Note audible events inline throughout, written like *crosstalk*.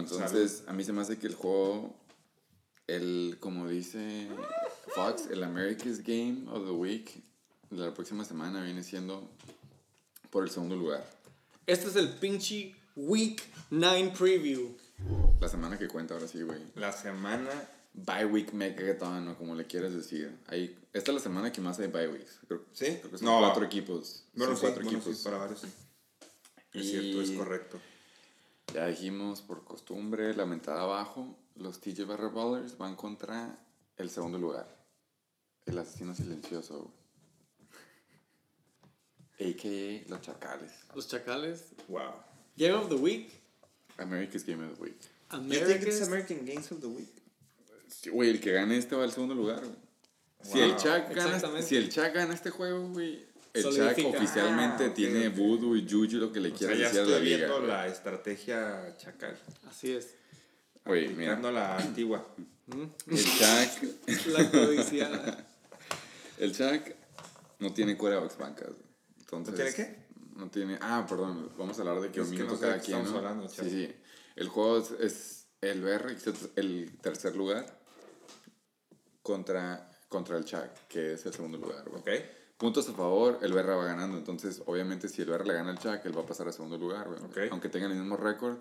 entonces a mí se me hace que el juego, el, como dice Fox, el America's Game of the Week de la próxima semana viene siendo por el segundo lugar. Este es el pinche Week 9 Preview. La semana que cuenta ahora sí, güey. La semana. Bye week megaton o como le quieras decir. Ahí, esta es la semana que más hay bye weeks. Creo, ¿Sí? creo que son No. cuatro equipos. Bueno, son sí, cuatro bueno, equipos. sí, para varios sí. Es Y- cierto, es correcto. Ya dijimos, por costumbre, la mentada abajo, los TJ Barra Ballers van contra el segundo lugar. El asesino silencioso. A.K.A. los chacales. Los Chacales. Wow. Game of the Week. America's Game of the Week. You think it's America's. American Games of the Week? Güey, el que gane este va al segundo lugar, güey. Si, el Chuck gana, Exactamente. si el Chuck gana este juego, güey, el Solidifica. oficialmente Ah, tiene ok. voodoo y juju, lo que le ya decir a la estoy liga. viendo la estrategia chacal. Así es. Güey, mira, la antigua. el Chuck, *laughs* La codiciada. el Chuck no tiene quarterbacks bancas. Entonces, ¿No tiene qué? No tiene, ah, perdón, vamos a hablar de que Es un que minuto no sé de cada qué quien, estamos ¿no? hablando, sí, chavo. sí. El juego es, es el BR, que es el tercer lugar, contra, contra el Chuck, que es el segundo lugar, güey. ¿Ok? Puntos a favor, el Berra va ganando. Entonces, obviamente, si el Berra le gana al Chuck, él va a pasar a segundo lugar, güey. Ok. Aunque tengan el mismo récord,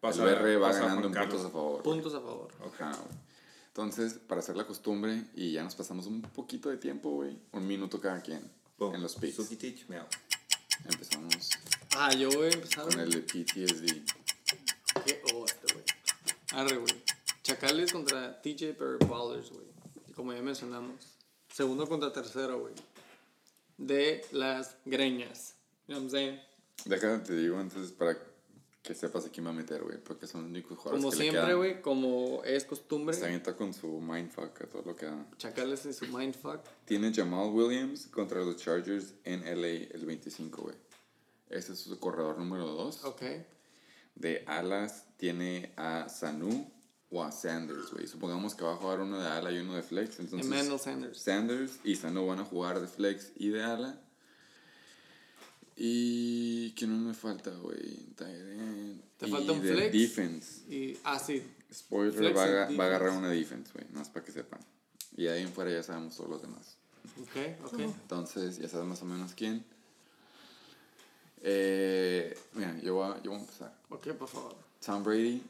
el BR va ganando en puntos a favor. güey. Puntos a favor. Ajá, güey. Entonces, para hacer la costumbre, y ya nos pasamos un poquito de tiempo, güey. Un minuto cada quien Boom. en los picks. Empezamos Ah, yo voy a empezar. con el PTSD. Qué este, güey. Arre, güey. Chacales contra TJ Perry Ballers, güey. Como ya mencionamos. Segundo contra tercero, güey. De las greñas. You know what I'm saying? Déjame te digo entonces para que sepas a quién va a meter, güey. Porque son los únicos jugadores Como que siempre, güey. Como es costumbre. Se avienta con su mindfuck a todo lo que da. Chacales y su mindfuck. Tiene Jamal Williams contra los Chargers en LA el 25, güey. Ese es su corredor número 2. Ok. De alas tiene a Sanu o a Sanders, güey. Supongamos que va a jugar uno de ala y uno de flex. Entonces, Emmanuel Sanders. Sanders y Sanu van a jugar de flex y de ala. Y que no me falta, güey. Te Y falta un de flex. Defense. Y, ah, sí. Spoiler, Flex va, a, va a agarrar una defense, güey. Más para que sepan. Y ahí en fuera ya sabemos todos los demás. Ok, ok. Entonces, ya sabes más o menos quién. Eh, mira, yo voy, a, yo voy a empezar. Ok, por favor. Tom Brady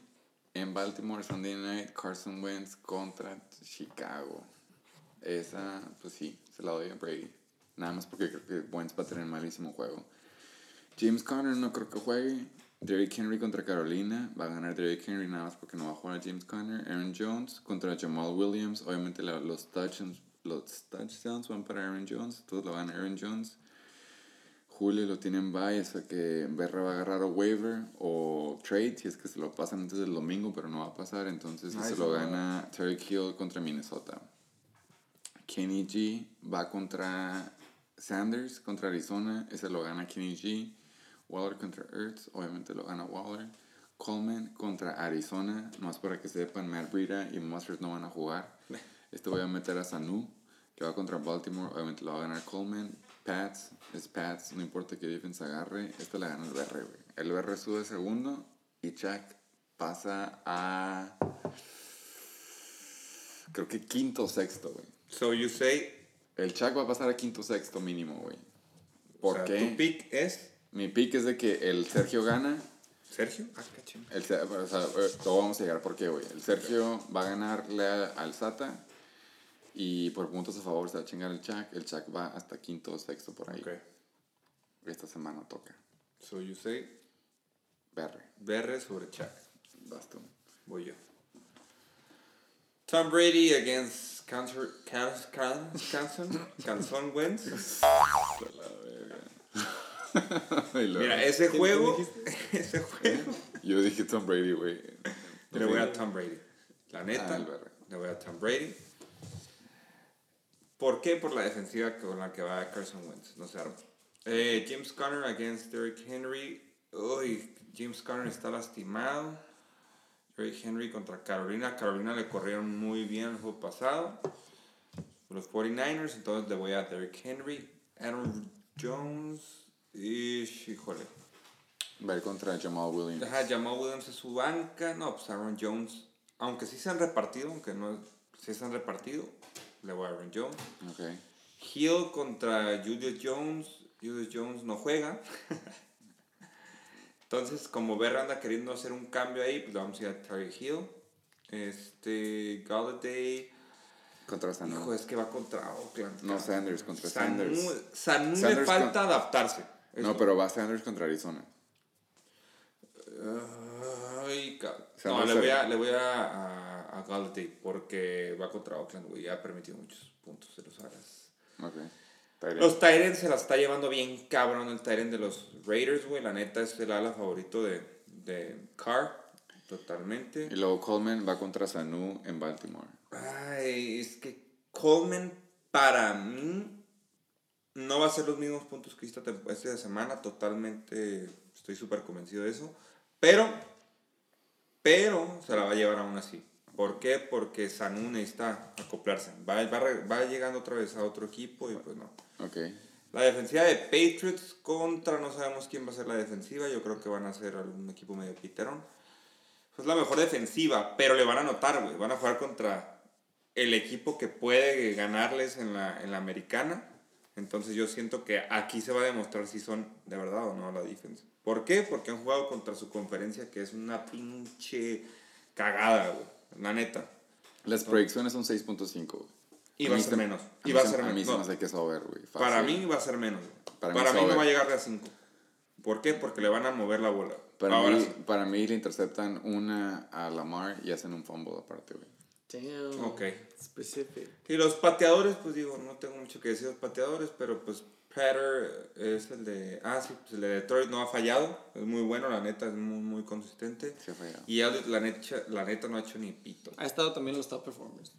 en Baltimore Sunday Night, Carson Wentz contra Chicago. Esa, pues sí, se la doy a Brady. Nada más porque creo que Wentz va a tener malísimo juego. James Conner no creo que juegue. Derrick Henry contra Carolina. Va a ganar Derrick Henry nada más porque no va a jugar a James Conner. Aaron Jones contra Jamal Williams. Obviamente los, touchdowns, los touchdowns van para Aaron Jones. Todos lo gana Aaron Jones. Julio lo tiene en bye, o sea que Berra va a agarrar a waiver o trade si es que se lo pasan antes del domingo, pero no va a pasar. Entonces Nice, se lo gana Terry Hill contra Minnesota. Kenny G va contra Sanders contra Arizona, ese lo gana Kenny G. Waller contra Ertz, obviamente lo gana Waller. Coleman contra Arizona, más para que sepan, Matt Breida y Mustard no van a jugar. *laughs* Este voy a meter a Sanu, que va contra Baltimore, obviamente lo va a ganar Coleman. Pats, es Pats, no importa qué defensa agarre, este la gana el BR, güey. El BR sube segundo y Chuck pasa a. Creo que quinto sexto, güey. So you say. El Chuck va a pasar a quinto sexto mínimo, güey. ¿Por o sea, qué? Tu pick es. Mi pick es de que el Sergio gana. Sergio. Ah. El, o sea, eh, vamos a llegar por qué, güey. El Sergio va a ganarle al Sata. Y por puntos a favor se va a chingar el Chuck. El Chuck va hasta quinto o sexto por ahí. Ok. Esta semana toca. So you say. Berre. BR sobre Chuck. Basta. Voy yo. Tom Brady against Cancer, Can, Can, Canson, Canson luego- *laughs* Mira, ese ¿Qué- juego, *laughs* ese juego. Yo dije Tom Brady, güey. Le voy a Tom Brady. La neta, Ah, BR. le voy a Tom Brady. ¿Por qué? Por la defensiva con la que va Carson Wentz. No arma. Eh, James Conner against Derrick Henry. Uy, James Conner está lastimado. Derrick Henry contra Carolina. Carolina le corrieron muy bien el juego pasado. Los 49ers, entonces le voy a Derrick Henry. Aaron Jones. Y, híjole. Va contra Jamal Williams. Ajá, Jamal Williams es su banca. No, pues Aaron Jones. Aunque sí se han repartido, aunque no sí se han repartido, le voy a Aaron Jones. Hill contra Julius Jones. Julius Jones no juega. Entonces, como Berra anda queriendo hacer un cambio ahí, pues vamos a ir a Terry Hill. Este, Galladay. Contra Sanu. Hijo, es que va contra Oakland. No. Sanders contra Sanders. Sanu le Sanders falta con- adaptarse. No, pero va Sanders contra Arizona. Ay, no, le voy, a, le voy a, a, a Galladay porque va contra Oakland, güey. Ha permitido muchos puntos de los alas. Los Tyrants se la está llevando bien cabrón el Tyrant de los Raiders, güey. La neta es el ala favorito de, de Carr. Totalmente. Y luego Coleman va contra Sanu en Baltimore. Ay, es que Coleman para mí no va a ser los mismos puntos que esta, esta semana. Totalmente estoy súper convencido de eso. Pero, pero se la va a llevar aún así. ¿Por qué? Porque Sanu necesita acoplarse. Va, va, va llegando otra vez a otro equipo y pues no. Ok. La defensiva de Patriots contra, no sabemos quién va a ser la defensiva, yo creo que van a ser algún equipo medio piterón. Es la mejor defensiva, pero le van a anotar, güey. Van a jugar contra el equipo que puede ganarles en la, en la americana. Entonces yo siento que aquí se va a demostrar si son de verdad o no la defensa. ¿Por qué? Porque han jugado contra su conferencia que es una pinche cagada, güey. La neta. Las proyecciones son 6.5, güey. Y va a ser se- menos. Y mí va a se- ser A mí menos. se me hace que es over, güey. Para mí va a ser menos. Para Para, mí no va a llegar a 5. ¿Por qué? Porque le van a mover la bola. Para, Ahora mí, sí. para mí le interceptan una a Lamar y hacen un fumble aparte, güey. Damn. Ok. Specific. Y los pateadores, pues digo, no tengo mucho que decir de los pateadores, pero pues Prater es el de... Ah, sí, pues el de Detroit no ha fallado. Es muy bueno, la neta, es muy, muy consistente. Se ha fallado. Y Elliot, la neta, la neta, no ha hecho ni pito. Ha estado también en los top performers.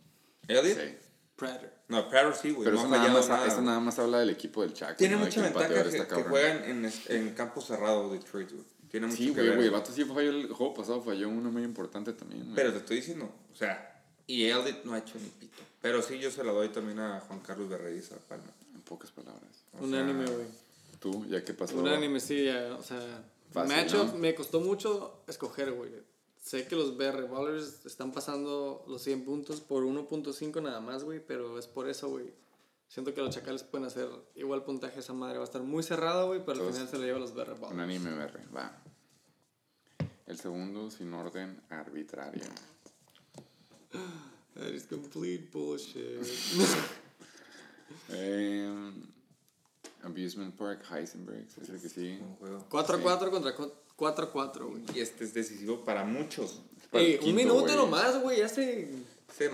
¿Elliot? Sí. Predator. No, Prater sí, güey. Pero no eso ha nada, fallado más, nada. eso nada más habla del equipo del Chaco. Tiene ¿no? Mucha ventaja que, está que cabrón. juegan en, en campo cerrado Detroit, güey. Tiene mucho Sí, que güey, ver. güey. El vato sí falló el juego pasado, falló uno muy importante también. Pero te estoy diciendo, o sea, y Elliot no ha hecho ni pito. Pero sí, yo se la doy también a Juan Carlos Berreyes a Palma. En pocas palabras. O Unánime, sea, güey. Tú, ya que pasó. Unánime, sí, ya, o sea. Matchup ¿no? me costó mucho escoger, güey. Sé que los BR Ballers están pasando los 100 puntos por 1.5 nada más, güey, pero es por eso, güey. Siento que los Chacales pueden hacer igual puntaje esa madre. Va a estar muy cerrado, güey, pero al Entonces, final se lo lleva los BR Ballers. Unánime, BR. Va. El segundo, sin orden arbitrario. That is complete bullshit. *laughs* Eh, Abusement Park, Heisenberg, es el que juego. 4-4 contra co- 4-4, güey. Y este es decisivo para muchos. Para el Ey, un quinto, minuto güey. nomás, güey, ya se Se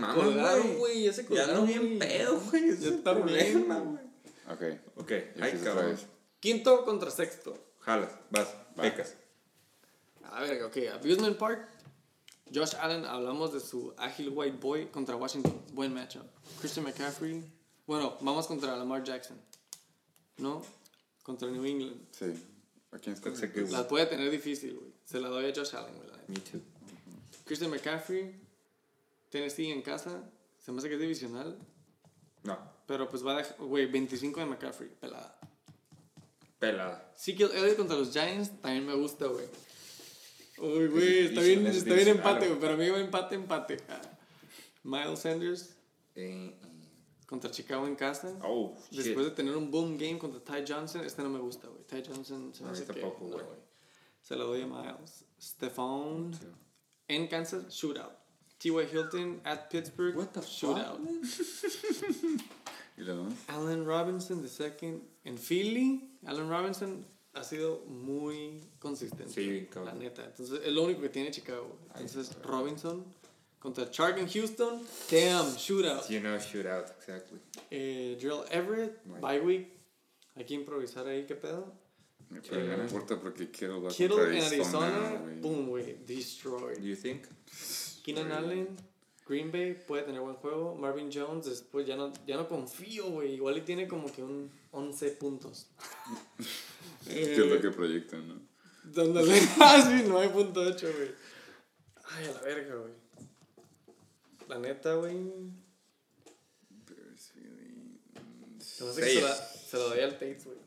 güey. ya se Ya no bien pedo, güey. Ya está problema, güey. Ok. Ok, ya ay, cabrón. Quinto contra sexto. Jalas, vas, Va. pecas. A ver, ok, Abusement Park. Josh Allen, hablamos de su ágil white boy contra Washington. Buen matchup. Christian McCaffrey. Bueno, vamos contra Lamar Jackson. ¿No? Contra New England. Sí. ¿A quién escoges? Sé que- La puede tener difícil, güey. Se la doy a Josh Allen, güey. Me too. Christian McCaffrey. Tennessee en casa. Se me hace que es divisional. No, Pero pues va a dejar, güey, 25 de McCaffrey. Pelada. pelada. Ezekiel Elliott contra los Giants también me gusta, güey. Uy, güey, Es está bien, es está bien empate, güey. Pero a mí va empate, empate. Ah. Miles Sanders Eh, contra Chicago en casa. oh, shit. Después de tener un boom game contra Ty Johnson, este no me gusta, güey. Ty Johnson se me mí hace tampoco, no, güey. Se lo doy a Miles. Stephon en Kansas, shootout. T.Y. Hilton at Pittsburgh, What the shootout. *laughs* ¿Y? Allen Robinson, the second. En Philly, Allen Robinson ha sido muy consistente. Sí, La neta. Entonces, es lo único que tiene Chicago. Entonces. Robinson contra Chark en Houston. Damn, shootout. You know, shootout, exactly. Eh, Gerald Everett, Right. bye week. Hay que improvisar ahí, ¿qué pedo? Pero no Eh, importa porque Kittle va Kittle contra en Arizona, boom, güey, Do destroyed. you think? Keenan Allen, Green Bay puede tener buen juego. Marvin Jones, después ya no, ya no confío, güey. Igual y tiene como que un 11 puntos. *laughs* ¿Qué es lo que proyectan, no? Dándole así, 9.8, güey. Ay, a la verga, güey. La neta, güey. Philly. Se me hace que se la, se la doy al Tates, güey.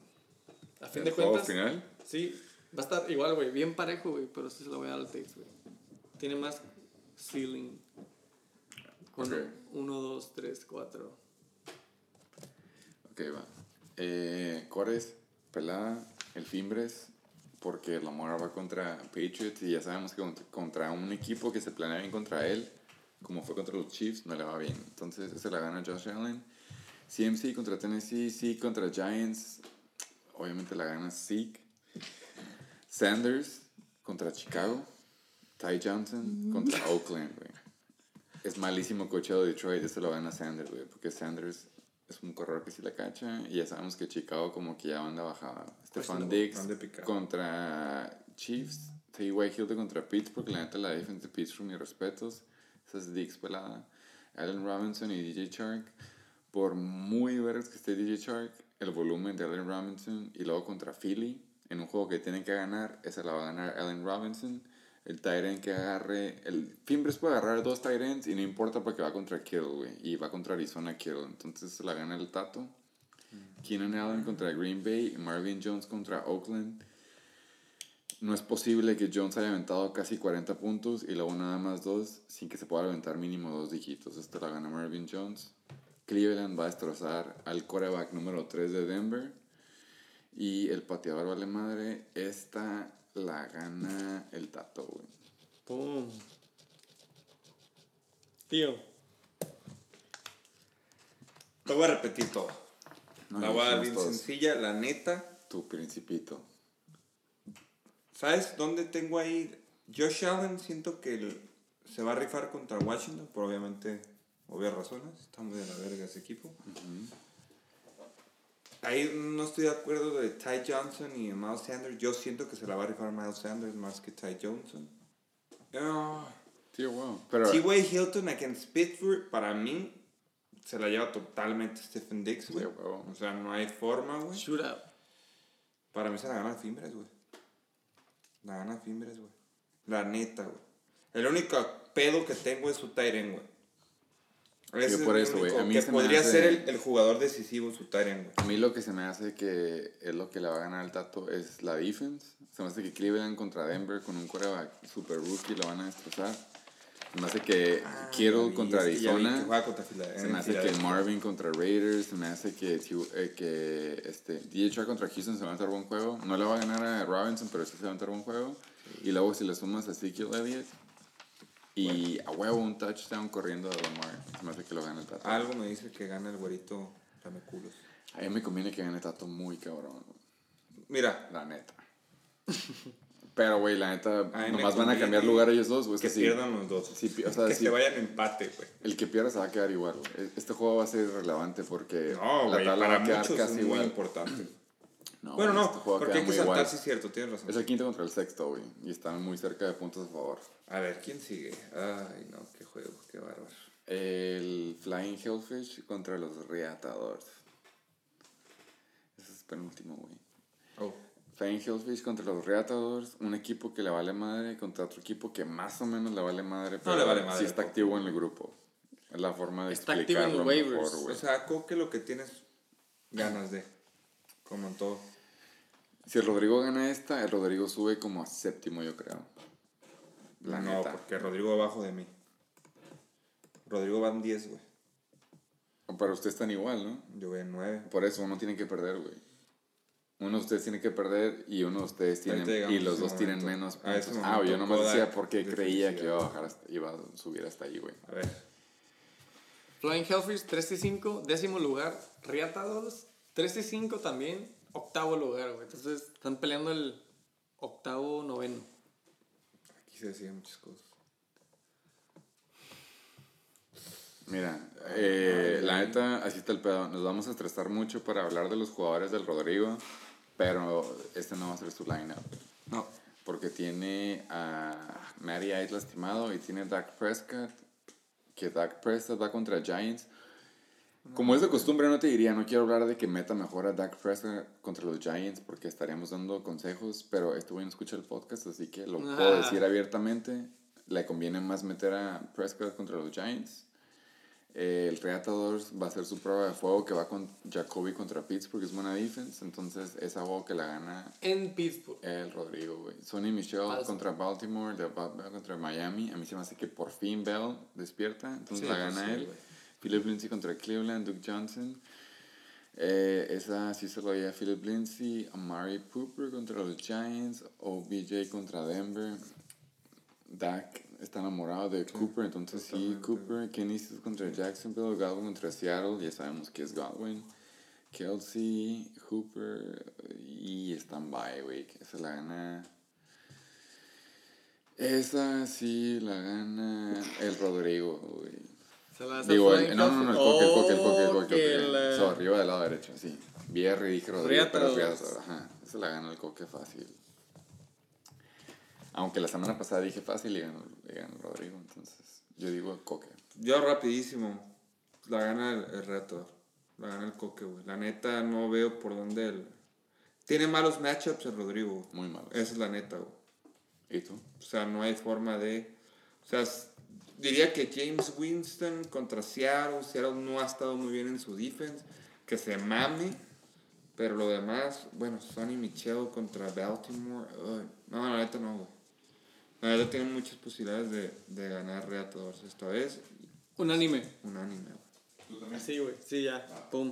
A fin de ¿El juego cuentas. final? Sí. Va a estar igual, güey, bien parejo, güey, pero sí se lo voy a dar al Tates, güey. Tiene más ceiling. Con Ok. 1, 2, 3, 4. Ok, va. Eh, Cores, Pelada, el Fimbres, porque Lamar va contra Patriots y ya sabemos que contra, contra un equipo que se planea bien contra él, como fue contra los Chiefs, no le va bien. Entonces, esa la gana Josh Allen. CMC contra Tennessee, sí contra Giants, obviamente la gana Zeke. Sanders contra Chicago. Ty Johnson contra Oakland, güey. Es malísimo cocheo de Detroit, eso lo gana Sanders, güey, porque Sanders es un corredor que sí la cacha y ya sabemos que Chicago como que ya anda bajada. Stefan lo- Diggs contra Chiefs, T.Y. Hilton contra Pittsburgh, la neta la defensa de Pittsburgh, mis respetos. Esa es Diggs pelada. Allen Robinson y DJ Shark. Por muy verdes que esté DJ Shark, el volumen de Allen Robinson y luego contra Philly, en un juego que tienen que ganar, esa la va a ganar Allen Robinson. El Tyrant que agarre, el Fimbres puede agarrar dos Tyrants y no importa porque va contra Kittle, güey, y va contra Arizona Kittle, entonces la gana el Tato. Keenan Allen contra Green Bay, Marvin Jones contra Oakland. No es posible que Jones haya aventado casi 40 puntos y luego nada más dos sin que se pueda aventar mínimo dos dígitos. Esto la gana Marvin Jones. Cleveland va a destrozar al quarterback número 3 de Denver. Y el pateador vale madre. Esta la gana el Tato, güey. ¡Pum! Tío. Te voy a repetir todo. No, la voy a dar bien todos. sencilla, la neta. Tu principito. ¿Sabes dónde tengo ahí? Josh Allen siento que el- se va a rifar contra Washington, por obviamente obvias razones. Está muy de la verga ese equipo. Ahí no estoy de acuerdo de Ty Johnson y Miles Sanders. Yo siento que se la va a rifar Miles Sanders más que Ty Johnson. Ah, Tío, wow. Pero, T.Y. Hilton against Pittsburgh, para mí, se la lleva totalmente Stephen Dix, güey. Sí, huevo. O sea, no hay forma, güey. Shootout. Para mí se la gana Fimbres, güey. La gana Fimbres, güey. La neta, güey. El único pedo que tengo es su Tyren, güey. Ese Yo por es eso, güey. A mí que se me podría hace- ser el, el jugador decisivo, su Tyren, güey. A mí lo que se me hace que es lo que le va a ganar el Tato es la defense. Se me hace que Cleveland contra Denver con un quarterback super rookie lo van a destrozar. Se me hace que Kittle contra que ya vi Arizona. que contra Fila- Se me hace que. Marvin contra Raiders, se me hace que, eh, que este, DHR contra Houston se va a aventar buen juego. No le va a ganar a Robinson, pero sí se va a aventar buen juego. Y luego si le sumas a Ezekiel Elliott y a huevo un touchdown corriendo de Lamar, se me hace que lo gana el Tato. Algo me dice que gana el güerito Dame culos. A mí me conviene que gane Tato muy cabrón, Mira, la neta. *laughs* Pero, güey, la neta, nomás van a cambiar lugar ellos dos, güey. que sí. pierdan los dos. Sí, pi- o sea, que sí. se vayan empate, güey. El que pierda se va a quedar igual, güey. Este juego va a ser irrelevante porque No, la tabla para va a quedar muchos casi es muy igual. importante. *clears throat* No, bueno, no, este juego porque hay que muy saltar, igual. sí es cierto, tienes razón. Es el quinto contra el sexto, güey. Y están muy cerca de puntos a favor. A ver, ¿quién sigue? Ay, no, qué juego, qué bárbaro. El Flying Hellfish contra los Reatadores. Ese es penúltimo, güey. Oh, Flying Hellfish contra los Reatadores. Un equipo que le vale madre contra otro equipo que más o menos le vale madre. Pero le vale madre, sí está poco. activo en el grupo. Es la forma de Está activo en explicarlo los mejor, waivers. güey. o sea, Coque lo que tienes ganas de, como en todo. Si el Rodrigo gana esta, el Rodrigo sube como a séptimo, yo creo. La no, neta. porque Rodrigo va abajo de mí. Rodrigo va en 10, güey. Pero ustedes están igual, ¿no? Yo voy en 9. Por eso uno tiene que perder, güey. Uno de ustedes tiene que perder y uno de ustedes tiene y los dos tienen menos A ese puntos. Ah, yo nomás decía porque de creía que iba a bajar hasta- iba a subir hasta ahí, güey. A ver. Flying Hellfish, 3 y 5, décimo lugar. Riatados, 3 y 5 también, octavo lugar, güey. Entonces están peleando el octavo, noveno. Aquí se decían muchas cosas. Mira, eh, la neta, así está el pedo. Nos vamos a estresar mucho para hablar de los jugadores del Rodrigo, pero este no va a ser su lineup. No. Porque tiene a Matty Ice lastimado y tiene a Dak Prescott, que Dak Prescott va contra Giants. Como es de costumbre, no te diría, no quiero hablar de que meta mejor a Dak Prescott contra los Giants porque estaríamos dando consejos, pero este güey no escucha el podcast, así que lo puedo Ah. decir abiertamente. Le conviene más meter a Prescott contra los Giants. Eh, el Reatadores va a ser su prueba de fuego que va con Jacoby contra Pittsburgh, es buena defense. Entonces, esa juego que la gana En Pittsburgh. el Rodrigo, güey. Sonny Michelle contra Baltimore, de Ba- Ba- contra Miami. A mí se me hace que por fin Bell despierta, entonces Sí, la gana sí, él. Philip Lindsay contra Cleveland, Duke Johnson. Eh, esa sí se lo doy a Philip Lindsay. Amari Cooper contra los Giants. OBJ contra Denver. Dak está enamorado de Cooper, entonces sí. Cooper. Kenny contra Jacksonville. Godwin contra Seattle, ya sabemos que es Godwin. Kelsey, Hooper y Standby, güey. Esa la gana. Esa sí la gana el Rodrigo, güey. Se la Digo, el, no, no, no, el coque, el coque, el coque, el coque. el coque. So, arriba del lado derecho, sí. Bierre, dije Rodrigo, pero ajá. Esa la gana el coque fácil. Aunque la semana pasada dije fácil y ganó, y ganó Rodrigo, entonces yo digo coque. Yo rapidísimo. La gana el, el reto. La gana el coque, güey. La neta no veo por dónde el... Tiene malos matchups el Rodrigo. Muy malo. Esa es la neta, güey. ¿Y tú? O sea, no hay forma de... O sea, diría que James Winston contra Seattle. Seattle no ha estado muy bien en su defense. Que se mame. Pero lo demás, bueno, Sonny Michel contra Baltimore. no, la neta no, güey. La neta tienen muchas posibilidades de, de ganar reatadores esta vez. Unánime. Unánime, güey. Así, güey. Sí, ya. Pum.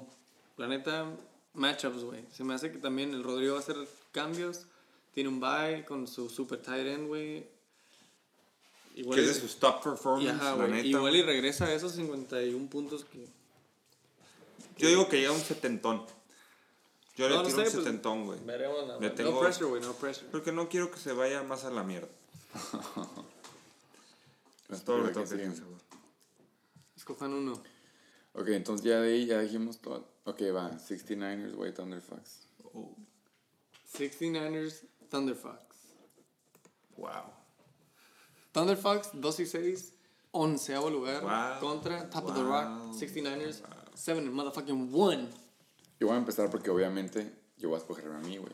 La neta, matchups, güey. Se me hace que también el Rodrigo va a hacer cambios. Tiene un bye con su super tight end, güey. Igual Que es de sus top performance, ajá, la neta. Igual y regresa a esos 51 puntos que... Yo digo que llega un setentón. Yo No, le no tiro sé, un pues, setentón, güey. Veremos Le más. tengo- No pressure, güey. No pressure. Porque no quiero que se vaya más a la mierda. *laughs* Es todo lo que tengo que decir. Escojan uno. Ok, entonces ya de ahí ya dijimos todo. Ok, va. 69ers, güey, Thunderfucks. Oh, 69ers, Thunderfox. wow. Thunderfox, 2 y 6. Onceavo lugar. Wow. Contra Top of the Wow. Rock, 69ers. 7 and motherfucking 1. Yo voy a empezar porque obviamente yo voy a escogerme a mí, güey.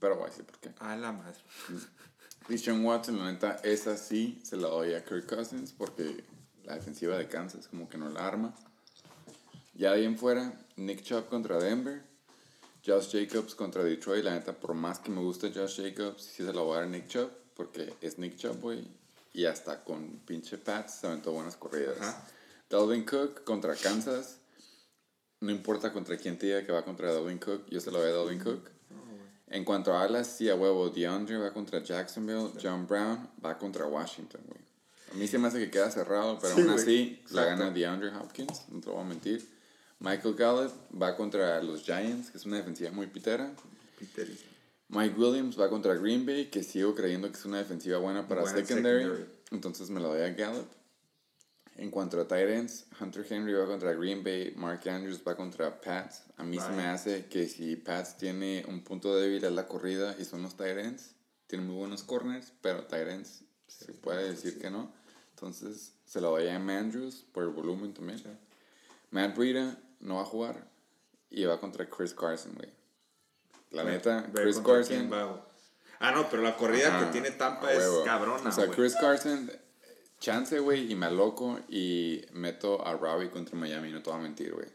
Pero voy a decir por qué. A la madre. *laughs* Christian Watson, la neta, esa sí se la doy a Kirk Cousins porque la defensiva de Kansas como que no la arma. Ya de ahí en fuera, Nick Chubb contra Denver. Josh Jacobs contra Detroit. La neta, por más que me guste Josh Jacobs, sí se la voy a dar a Nick Chubb porque es Nick Chubb, güey. Y hasta con pinche Pats se aventó buenas corridas. Ajá. Dalvin Cook contra Kansas. No importa contra quién te diga que va contra Dalvin Cook, yo se lo doy a Dalvin Cook. En cuanto a alas, sí, a huevo. DeAndre va contra Jacksonville. John Brown va contra Washington, güey. A mí se me hace que queda cerrado, pero Sí, aún así la Exacto. gana DeAndre Hopkins, no te lo voy a mentir. Michael Gallup va contra los Giants, que es una defensiva muy pitera. Peter. Mike Williams va contra Green Bay, que sigo creyendo que es una defensiva buena para Buena secondary, secondary. Entonces me la doy a Gallup. En cuanto a tight ends, Hunter Henry va contra Green Bay, Mark Andrews va contra Pats. A mí se me hace que si Pats tiene un punto débil es la corrida y son los tight ends. Tienen muy buenos corners, pero tight ends se puede decir que no. Entonces se la doy a M. Andrews por el volumen también. Matt Breida no va a jugar y va contra Chris Carson, güey. La neta, Chris Carson. Ah, no, pero la corrida que tiene Tampa es cabrona, O sea. Chris Carson, chance, güey, y me aloco y meto a Robbie contra Miami, no te voy a mentir, güey.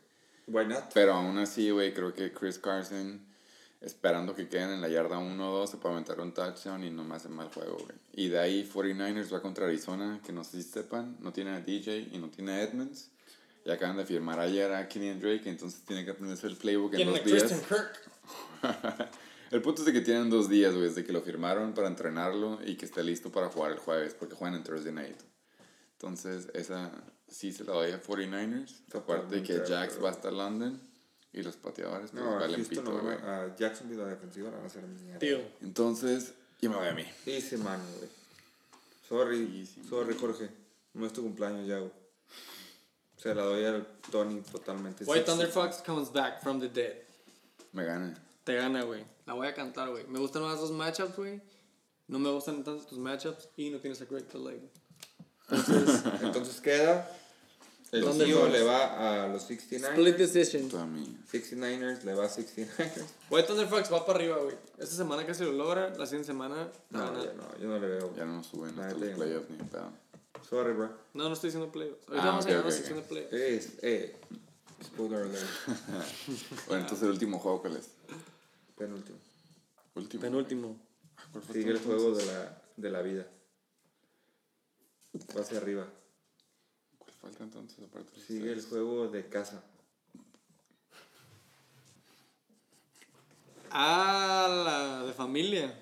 Why not? Pero aún así, güey, creo que Chris Carson, esperando que queden en la yarda 1 o 2, se puede aventar un touchdown y no me hace mal juego, güey. Y de ahí 49ers va contra Arizona, que no sé si sepan, no tiene a DJ y no tiene a Edmonds. Y acaban de firmar ayer a Kenny Drake, entonces tiene que aprenderse el playbook en dos días. Kirk. *laughs* el punto es de que tienen dos días, güey, desde que lo firmaron para entrenarlo y que esté listo para jugar el jueves, porque juegan en Thursday night. Entonces, esa sí se la doy a 49ers. Aparte de que Totalmente Jax va hasta London y los pateadores, pues No, a valen Houston pito, no, güey. a Jacksonville la defensiva la van a hacer mierda. Tío. Entonces, yo me voy a mí. Easy money, güey. Sorry, Easy sorry, Jorge. No es tu cumpleaños ya, güey. Se la doy al Tony totalmente. White Thunder. Fox comes back from the dead. Me gana. Te gana, güey. La voy a cantar, güey. Me gustan más los matchups, güey. No me gustan tanto tus matchups y no tienes a Greg Delay. *laughs* Entonces queda. El tío le va a los 69ers. Split decision. Toda mí. 69ers le va a 69ers. White Thunder Fox va para arriba, güey. Esta semana casi lo logra. La siguiente semana No, ya no, yo no le veo. Ya no nos suben hasta los no. playoffs ni pedo. Sorry, bro. No, no estoy diciendo playoffs. Ahorita Ah, vamos ok, a llegar a ok, la sección de playoffs. Es, eh. Spoiler alert. *laughs* Bueno, entonces el último juego, ¿cuál es? Penúltimo. Último. Penúltimo. Ah, ¿cuál fue Sigue el juego de entonces? la, de la vida. Va hacia arriba. ¿Cuál falta entonces? Aparte de los Sigue el juego de casa. Ah, la de familia.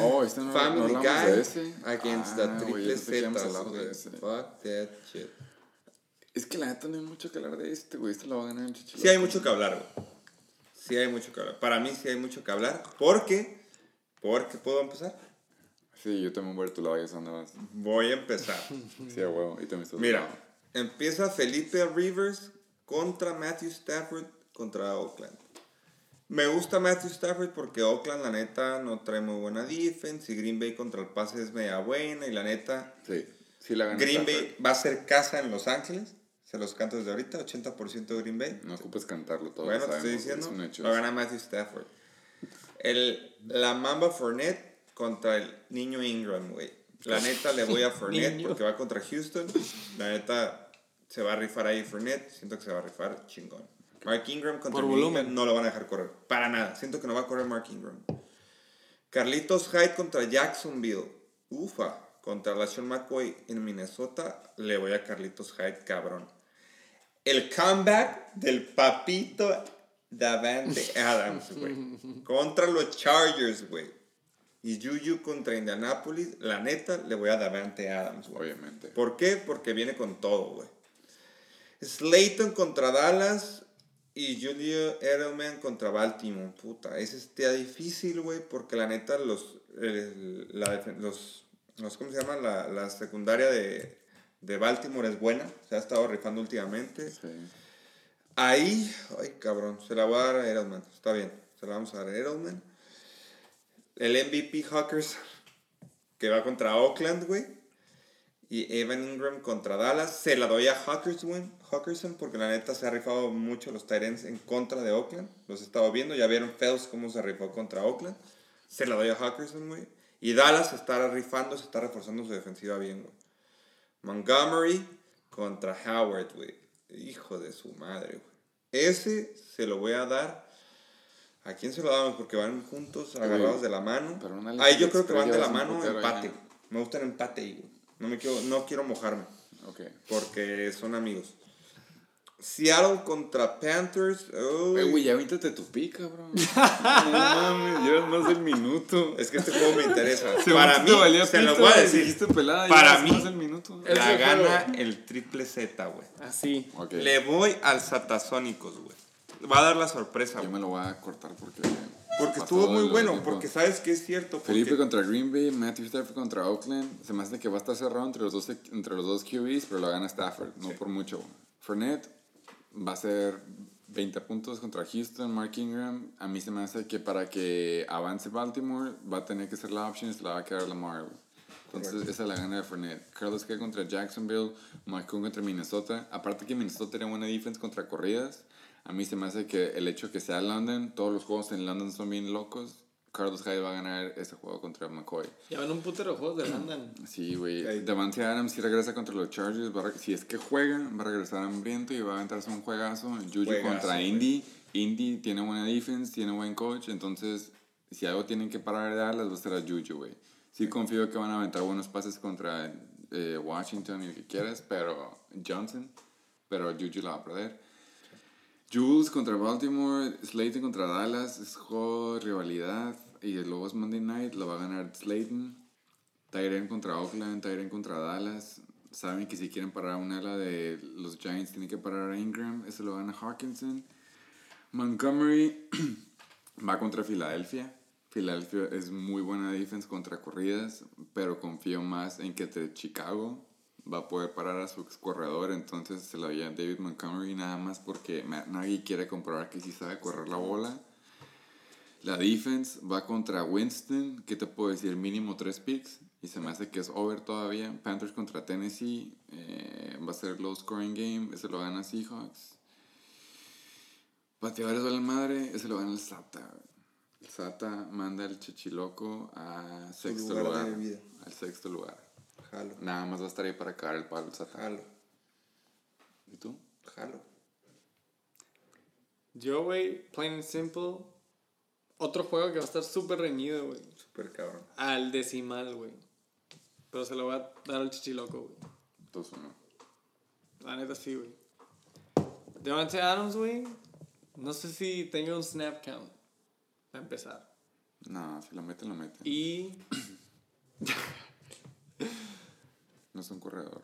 Oh, este no, no Family hablamos Guy de ese. against Ah, the triple Z. Fuck that shit. Es que la neta no hay mucho que hablar de este, güey. Este lo va a ganar el Chichiloco. Sí hay mucho que hablar, güey. Sí hay mucho que hablar. Para mí sí hay mucho que hablar. Porque, porque puedo empezar. Sí, yo también voy a ir a tu lado, sé dónde vas. Voy a empezar. Sí, a huevo. Y también estás Mira, empieza Felipe Rivers contra Matthew Stafford contra Oakland. Me gusta Matthew Stafford porque Oakland, la neta, no trae muy buena defense. Y Green Bay contra el pase es media buena. Y la neta, Sí, sí la gana. Green Stafford. Bay va a ser casa en Los Ángeles. Se los canto desde ahorita, 80% de Green Bay. No ocupes cantarlo todo. bueno, lo te estoy diciendo, Es un hecho. va a ganar Matthew Stafford. El, la Mamba Fournette contra el niño Ingram, güey. La neta le voy a Fournette porque va contra Houston. La neta se va a rifar ahí Fournette. Siento que se va a rifar chingón. Mark Ingram contra Por volumen. No lo van a dejar correr. Para nada. Siento que no va a correr Mark Ingram. Carlitos Hyde contra Jacksonville. Ufa. Contra la Sean McCoy en Minnesota. Le voy a Carlitos Hyde, cabrón. El comeback del papito Davante Adams, güey. *laughs* Contra los Chargers, güey. Y Juju contra Indianapolis. La neta, le voy a Davante Adams, güey. Obviamente. ¿Por qué? Porque viene con todo, güey. Slayton contra Dallas y Julio Edelman contra Baltimore. Puta, ese está difícil, güey, porque la neta los, el- la los, los, ¿cómo se llama? La, la secundaria de, de Baltimore es buena, se ha estado rifando últimamente. Sí. Ahí, ay cabrón, se la voy a dar a Edelman, está bien, se la vamos a dar a Edelman. El MVP Hawkers, que va contra Oakland, güey. Y Evan Ingram contra Dallas. Se la doy a Hawkinson, Hawkinson porque la neta se ha rifado mucho los Tyrants en contra de Oakland. Los he estado viendo. Ya vieron Fells cómo se rifó contra Oakland. Se la doy a Hawkinson, güey. Y Dallas está rifando, se está reforzando su defensiva bien, güey. Montgomery contra Howard, güey. Hijo de su madre, güey. Ese se lo voy a dar. ¿A quién se lo damos? Porque van juntos, agarrados de la mano. pero una Ahí yo creo que van de la mano empate. ya. Me gusta el empate ahí, güey. No, me quiero, no quiero mojarme Ok. porque son amigos. Seattle contra Panthers. uy. Eh, güey, ya víntate tu pick, cabrón. *laughs* no mames, llevas más del minuto. Es que este juego me interesa. *laughs* Para mí, te valía se pito, voy a decir. dijiste pelada, para mí, más del minuto. La el gana juego. el triple Z, güey. Así. Ok. Le voy al Satasónicos, güey. Va a dar la sorpresa, Yo me lo voy a cortar porque. Porque estuvo muy bueno, porque sabes que es cierto. porque- Felipe contra Green Bay, Matthew Stafford contra Oakland. Se me hace que va a estar cerrado entre los dos, entre los dos QBs, pero lo gana Stafford, no por mucho. Fournette va a ser 20 puntos contra Houston, Mark Ingram. A mí se me hace que para que avance Baltimore va a tener que ser la option y se la va a quedar Lamar. Entonces esa es la gana de Fournette. Carlos K contra Jacksonville, Mike Coon contra Minnesota. Aparte que Minnesota tiene buena defense contra corridas. A mí se me hace que el hecho que sea London, todos los juegos en London son bien locos. Carlos Hyde va a ganar ese juego contra McCoy. Ya van un putero juegos de London. *clears throat* Sí, güey. Ok. Davante Adams si regresa contra los Chargers. va si es que juega, va a regresar hambriento y va a aventarse un juegazo. Juju Juegazo, contra güey. Indy. Indy tiene buena defense, tiene buen coach. Entonces, si algo tienen que parar de darles, va a ser a Juju, güey. Sí confío que van a aventar buenos pases contra eh, Washington y el que quieras, pero Johnson. Pero Juju la va a perder. Jules contra Baltimore, Slayton contra Dallas, es juego rivalidad. Y luego es Monday Night, lo va a ganar Slayton. Tyren contra Oakland, Tyren contra Dallas. Saben que si quieren parar una ala de los Giants, tienen que parar a Ingram. Eso lo gana Hawkinson. Montgomery *clears throat* va contra Filadelfia. Filadelfia es muy buena defense contra corridas, pero confío más en que Chicago va a poder parar a su ex corredor. Entonces se lo a David Montgomery nada más porque Nagy quiere comprobar que sí sabe correr la bola. La defense va contra Winston, que te puedo decir? Mínimo tres picks. Y se me hace que es over todavía. Panthers contra Tennessee. eh, va a ser low scoring game. Ese lo gana Seahawks. Bateadores de la madre. Ese lo gana el Sata. El Sata manda al Chichiloco a sexto lugar. Al sexto lugar. Jalo. Nada más va a estar ahí para cagar el palo Satan. Jalo. ¿Y tú? Jalo. Yo, güey, plain and simple. Otro juego que va a estar súper reñido, güey. Súper cabrón. Al decimal, güey. Pero se lo voy a dar al chichiloco, güey. 2-1. La neta sí, güey. Devante Adams, güey. No sé si tenga un snap count. Para empezar. No, si lo meten, lo meten. Y. *clears throat* *laughs* No es un corredor.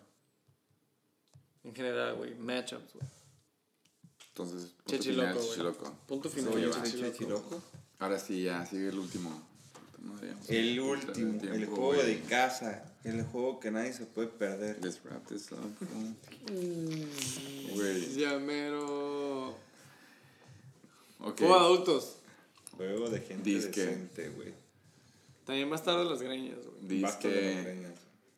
En general, güey. Matchups, güey. Entonces, punto Chichiloco, final. Punto final. Soy. Chichiloco. Ahora sí, ya, sigue el último. El último, el juego güey. de casa, el juego que nadie se puede perder. Let's wrap this up. Mm. Güey. Llamero. Juego de adultos. Juego de gente Disque. decente, güey. También va a estar de las greñas, güey. Dice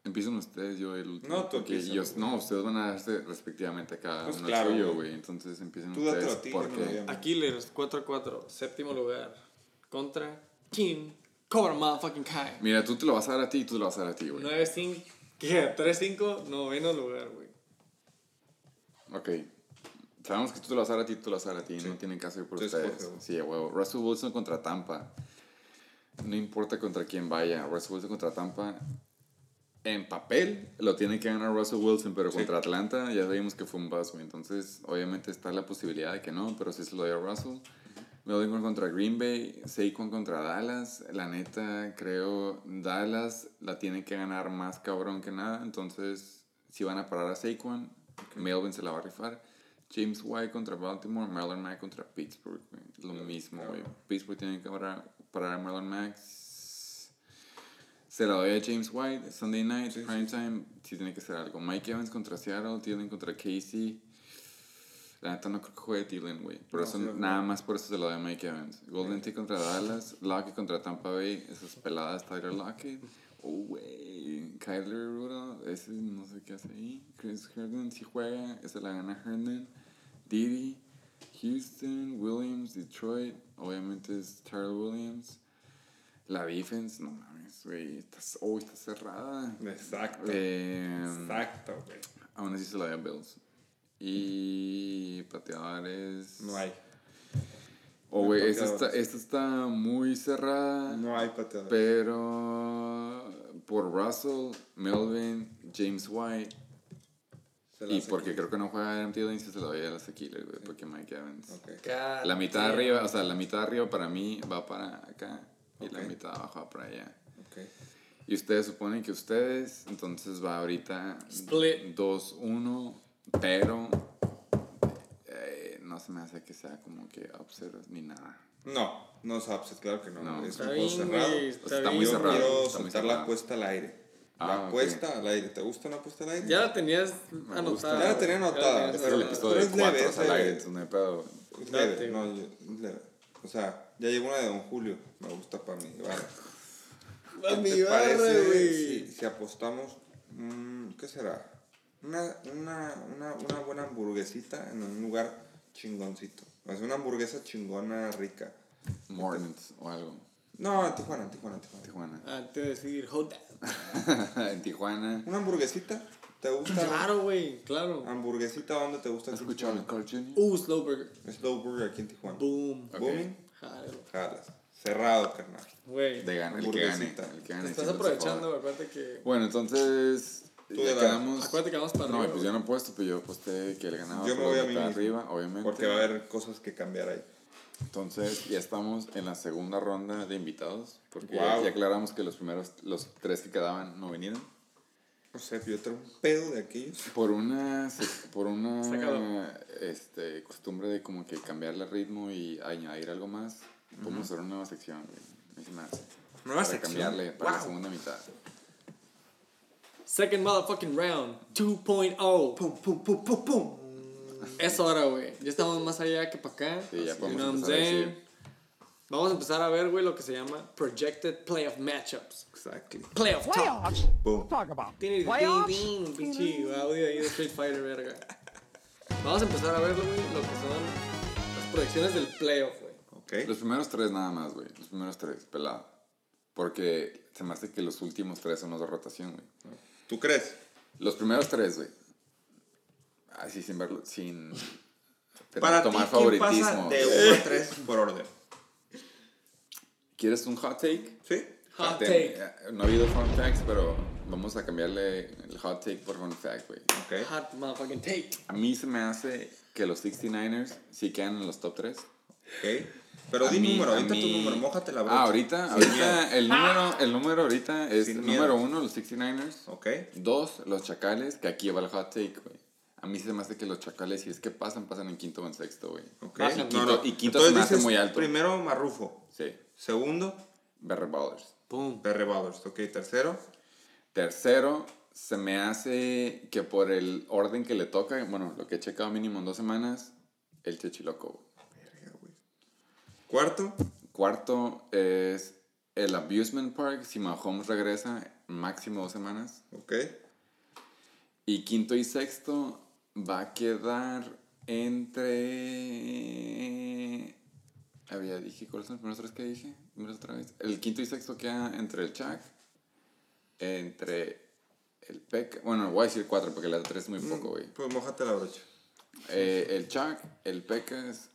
Empiezan ustedes, yo el último. No, tú porque güey. No, ustedes van a darse respectivamente a cada Pues uno claro, suyo, güey. Entonces empiecen Tú ustedes. a ti, porque. Aquiles 4-4. Séptimo lugar. Contra King Cobra Motherfucking Kai. Mira, tú te lo vas a dar a ti y tú te lo vas a dar a ti, güey. 9-5. ¿Qué? 3-5. Noveno lugar, güey. Ok. Sabemos que tú te lo vas a dar a ti, tú te lo vas a dar a ti. No tienen caso ir por ustedes. Sí, huevo. Russell Wilson contra Tampa. No importa contra quién vaya. Russell Wilson contra Tampa. En papel lo tiene que ganar Russell Wilson, pero Sí. contra Atlanta ya vimos que fue un güey. Entonces, obviamente está la posibilidad de que no, pero sí se lo doy a Russell. Melvin contra Green Bay, Saquon contra Dallas. La neta, creo Dallas la tiene que ganar más cabrón que nada. Entonces, si van a parar a Saquon, Melvin se la va a rifar. James White contra Baltimore, Marlon Mack contra Pittsburgh. Lo mismo, güey. Pittsburgh tiene que parar, parar a Marlon Mack. Se la doy a James White, Sunday night, primetime, sí tiene que ser algo. Mike Evans contra Seattle, Thielen contra Casey. La neta no creo que juegue Thielen, güey. Por eso, sí, no. nada más por eso se lo doy a Mike Evans. Golden Tate contra Dallas, Lockett contra Tampa Bay, esas peladas Tyler Lockett. Oh, güey. Kyler Rudolph, ese no sé qué hace ahí. Chris Herndon sí juega, esa la gana Herndon. Diddy, Houston, Williams, Detroit, obviamente es Tyler Williams. La defense, no mames, güey, está, oh, está cerrada. Exacto. Eh, Exacto, güey. aún así se la a Bills. Y pateadores. No hay. Oh, No güey, esta está, pateadores. esta está muy cerrada. No hay pateador. Pero por Russell, Melvin, James White. Y porque creo que no juega Adam Thielen, sí se lo doy a los Aquiles, güey, porque Mike Evans. Ok. La mitad de arriba, o sea, la mitad arriba para mí va para acá y la mitad de abajo va para allá. Ok. Y ustedes suponen que ustedes, entonces va ahorita Split. 2-1, pero eh, no se me hace que sea como que upset ni nada. No, no es upset, claro que no. No. es Está un juego bien, cerrado. sea, Está está bien. muy Yo cerrado, quiero está muy soltar la apuesta al aire. Ah, la apuesta al aire. ¿Te gusta una apuesta al aire? Ya la tenías gusta. anotada. Ya la tenía anotada. Tenías es el Pero- episodio pero de es leve, 4 es al aire, entonces no hay pedo. Es leve, no, yo- es leve. O sea, ya llegó una de Don Julio. Me gusta para mí. Vale. Va mi ¿Te barra, parece güey. si, si apostamos, mm, ¿qué será? Una, una, una, una buena hamburguesita en un lugar chingoncito. O sea, una hamburguesa chingona, rica. Mornings o algo. No, en Tijuana, en Tijuana, en Tijuana. Tijuana. Antes de decir, hold that. *laughs* en Tijuana. ¿Una hamburguesita? ¿Te gusta? Claro, güey, claro. ¿Hamburguesita dónde te gusta? ¿Has escuchado el? Carl Jr.? Uh, Slow Burger. Slow Burger aquí en Tijuana. Boom. Ok. Booming, Jalo. jalas. Cerrado, carnal. Güey. De gana, el que gane. El que gane Te estás aprovechando, güey. Acuérdate que. Bueno, entonces. Tú ya quedamos. Acuérdate que vamos para No, arriba. pues yo no he puesto, pero yo aposté que el ganador Yo me voy a mí arriba, obviamente. Porque va a haber cosas que cambiar ahí. Entonces, ya estamos en la segunda ronda de invitados. Porque Guau. ya aclaramos que los primeros, los tres que quedaban no vinieron. No sé, yo traigo un pedo de aquellos. Por una, se- por una este, costumbre de como que cambiarle el ritmo y añadir algo más, podemos hacer una nueva sección, güey. Hace. Nueva para sección. cambiarle para la segunda mitad. Second motherfucking round. 2.0. Pum, pum, pum, pum, pum. Es hora, güey. Ya estamos más allá que para acá. Sí, ya You podemos know what I'm empezar a decir. Vamos a empezar a ver, güey, lo que se llama Projected Playoff Matchups. Exactly. Playoff Talk. Playoffs? Boom. Talk about Tiene playoffs. un pinche audio ahí de Street Fighter, verga. Vamos a empezar a ver, güey, lo que son las proyecciones del playoff, güey. Ok. Los primeros tres nada más, güey. Los primeros tres, pelado. Porque se me hace que los últimos tres son los de rotación, güey. ¿Tú crees? Los primeros tres, güey. Así sin verlo, sin Para tomar ti, ¿quién pasa favoritismo. de 1 a 3 por orden? ¿Quieres un hot take? ¿Sí? Hot take. eh, No ha habido fun facts, pero vamos a cambiarle el hot take por fun fact, güey. Ok. Hot motherfucking take. A mí se me hace que los 69ers sí quedan en los top 3. Ok. Pero A di mí- número, a ahorita mí- tu número, mójate la brocha. Ah, ahorita, ahorita el número, el número ahorita es Sin número miedo. uno, los 69ers. Ok. Dos, los chacales, que aquí va el hot take, güey. A mí se me hace que los chacales, si es que pasan, pasan en quinto o en sexto, güey. Ok. Y quinto- y quinto se me hace dices, muy alto. Primero Marrufo. Sí, Segundo, Berry Ballers. Boom. Perry Ballers. Ok. Tercero, Tercero, se me hace que por el orden que le toca, bueno, lo que he checado mínimo en dos semanas, el Chechiloco. Cuarto, Cuarto es el Abusement Park, si Mahomes regresa, máximo dos semanas. ok. Y quinto y sexto va a quedar entre... Había, dije, ¿cuáles son los primeros tres que dije? Otra vez. El quinto y sexto queda entre el Chuck, entre el Peck... Bueno, voy a decir cuatro porque la tres es muy poco, güey. Pues mójate la brocha. Eh, el Chuck, el Pecas,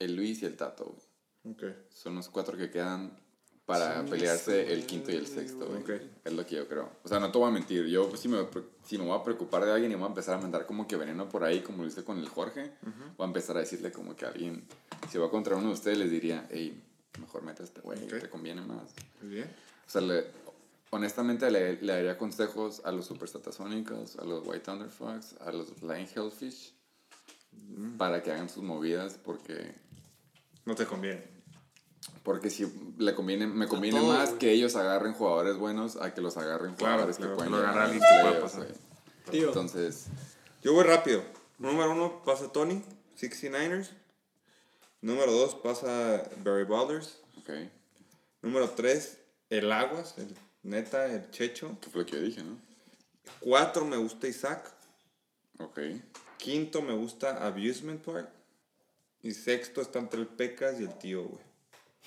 el Luis y el Tato, güey. Ok. Son los cuatro que quedan para pelearse el quinto y el sexto, güey. Ok. Es lo que yo creo. O sea, no te voy a mentir. Yo, pues, si me, si me voy a preocupar de alguien y voy a empezar a mandar como que veneno por ahí, como lo hice con el Jorge, voy a empezar a decirle como que a alguien, si va contra uno de ustedes, les diría, hey, mejor mete a este güey, Ok. te conviene más. Muy bien. O sea, le- honestamente le, le daría consejos a los Super Satasónicos, a los White Thunder Fox, a los Flying Hellfish, para que hagan sus movidas porque No te conviene. Porque si le conviene, me conviene más que ellos agarren jugadores buenos a que los agarren Claro, jugadores claro, que pueden que lo llegar agarre a alguien los que pueda playoffs, pasar. güey. Tío. Entonces, Yo voy rápido. Número uno pasa Tony, 69ers. Número dos pasa Barry Ballers. ok, Número tres, el Aguas, el Neta, el Checho. que fue lo que yo dije, ¿no? Cuatro me gusta Isaac. Ok, Quinto me gusta Abusement Park. Y sexto está entre el Pecas y el tío, güey.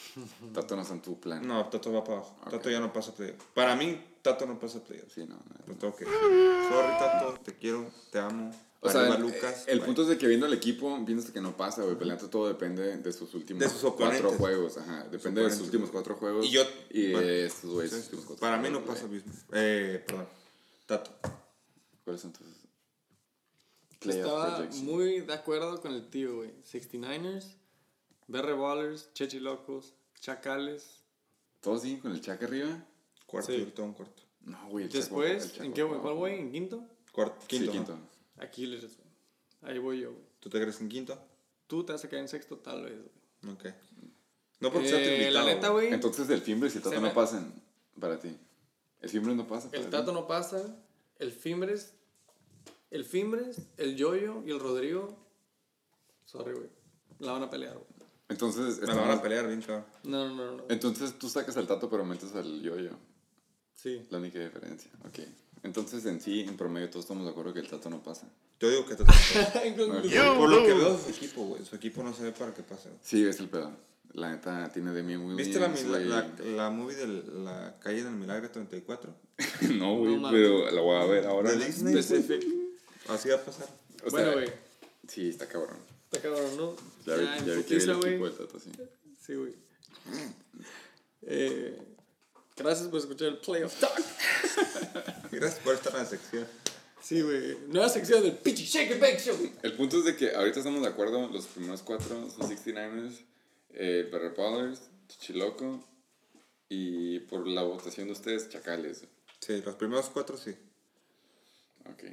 *laughs* Tato no está en tu plan. No, Tato va para abajo. Tato ya no pasa playoff. Para mí, Tato no pasa playoff. Sí, no. no. Lo tengo que. Sorry, Tato. Te quiero, te amo. O sea, el, Lucas. el punto es de que viendo el equipo, piensas que no pasa, güey. Peleando todo depende de sus últimos De sus cuatro juegos. Ajá. Depende de sus últimos cuatro juegos. Y yo- Y bueno, estos, güey. Sí, sus últimos cuatro Para mí no pasa. Abusement. Eh, perdón. Tato. ¿Cuáles son tus playoff Estaba muy de acuerdo con el tío, güey. 69ers, Berre Ballers, Chechilocos, Chacales. ¿Todos siguen con el Chac arriba? Cuarto, Sí. tengo un cuarto. No, güey. el Después, el ¿en qué, güey? ¿Cuál, güey? ¿En quinto? Cuarto, quinto. sí, ¿no? quinto. Aquiles, güey. Ahí voy yo, güey. ¿Tú te crees en quinto? Tú te vas a quedar en sexto, tal vez, güey. Ok. No porque sea tu Eh, invitado. la neta, güey. Entonces el Fimbres y el Tato no me- pasan para ti. El Fimbres no pasa para El ti. Tato no pasa. El Fimbres. El Fimbres, el Yoyo y el Rodrigo. Sorry, güey. La van a pelear, güey. Entonces, Me la van a estamos- pelear bien, cabrón. No, no, no, no. entonces tú sacas al Tato pero metes al Yoyo. Sí. La única diferencia. Ok. Entonces en sí, en promedio, todos estamos de acuerdo que el Tato no pasa. Yo digo que Tato. En conclusión. *laughs* Por, por lo que veo de su equipo, güey. Su equipo no se ve para que pase. Sí, es el pedo. La neta tiene de mí muy ¿Viste la, mi- la, la, la movie de la calle del Milagro 34? *laughs* no, güey, No pero la voy a ver ahora. De ¿no? Disney. Así va a pasar. O Bueno, güey. Sí, está cabrón. Está cabrón, ¿no? Ya, vi, en ya vi que el güey. equipo del Tato, sí. Sí, güey. Eh, gracias por escuchar el Playoff Talk. *laughs* Gracias por estar en la sección. Sí, güey. Nueva sección del Pichi Shake and Bake Show. El punto es de que ahorita estamos de acuerdo, los primeros cuatro son 69ers, eh, Perry Ballers, Chichiloco y por la votación de ustedes, Chacales. Sí, los primeros cuatro sí. Ok.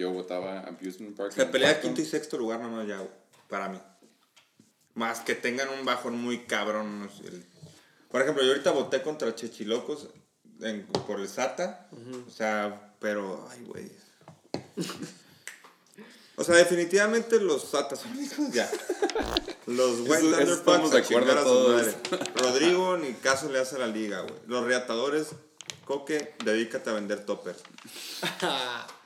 Yo votaba Abusement Park. Se pelea cuarto. quinto y sexto lugar nomás ya, güey. Para mí. Más que tengan un bajón muy cabrón. Por ejemplo, yo ahorita voté contra Chechilocos en- por el SATA. O sea, pero, ay, güey. O sea, definitivamente los SATA son *laughs* hijos ya. Los White Thunder estamos de a acuerdo a su todos. madre. Rodrigo ni caso le hace a la liga, güey. Los reatadores, Coque, dedícate a vender toppers. *laughs*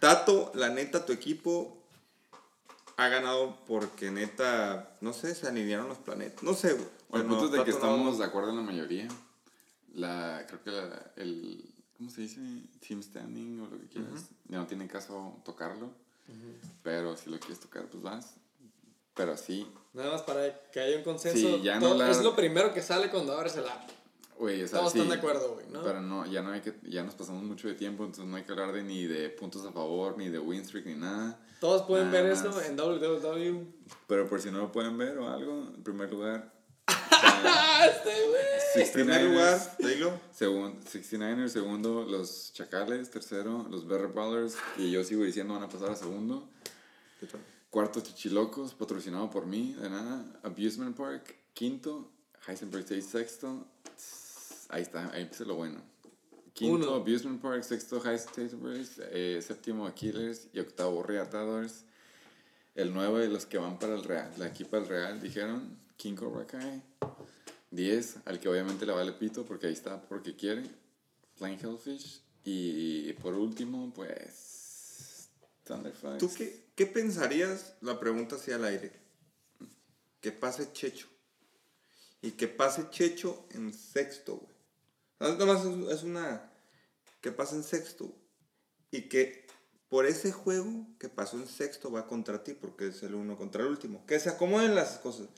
Tato, la neta, tu equipo ha ganado porque neta, no sé, se alinearon los planetas. No sé, güey. Bueno, el punto es de que no- estamos de acuerdo en la mayoría. La, creo que la- el, ¿cómo se dice? Team standing o lo que quieras. Ya no tiene caso tocarlo. Pero si lo quieres tocar, pues vas. Pero sí, Nada más para que haya un consenso. Sí, ya no todo- la- Es lo primero que sale cuando abres el app. Güey, o sea, Todos sí, están de acuerdo, güey, ¿no? Pero no, ya no hay que, ya nos pasamos mucho de tiempo, entonces no hay que hablar de ni de puntos a favor, ni de win streak, ni nada. Todos pueden Nada ver más. eso en www. Pero por si no lo pueden ver o algo, en primer lugar, ¡Ah, *laughs* este, güey! En primer 69ers, lugar. Segun, 69ers, segundo, los Chacales, tercero, los Better Ballers, y yo sigo diciendo van a pasar a segundo. Cuarto, Chichilocos, patrocinado por mí, de nada. Abusement Park, quinto. Heisenberg State, sexto. Ahí está, ahí empieza lo bueno. Quinto, Uno. Abusement Park, sexto, Heisenberg, eh, séptimo, Aquilers y octavo, Reatadores. El nueve, los que van para el Real, la equipa del Real, dijeron, King Cobra Kai. Diez, al que obviamente le vale pito porque ahí está porque quiere, Flying Hellfish. Y por último, pues, Thunderflags. ¿Tú qué, qué pensarías, la pregunta hacia al aire, que pase Checho? Y que pase Checho en sexto, güey. No, Nomás es, es una... Que pase en sexto. Y que por ese juego que pasó en sexto va contra ti, porque es el uno contra el último. Que se acomoden las cosas.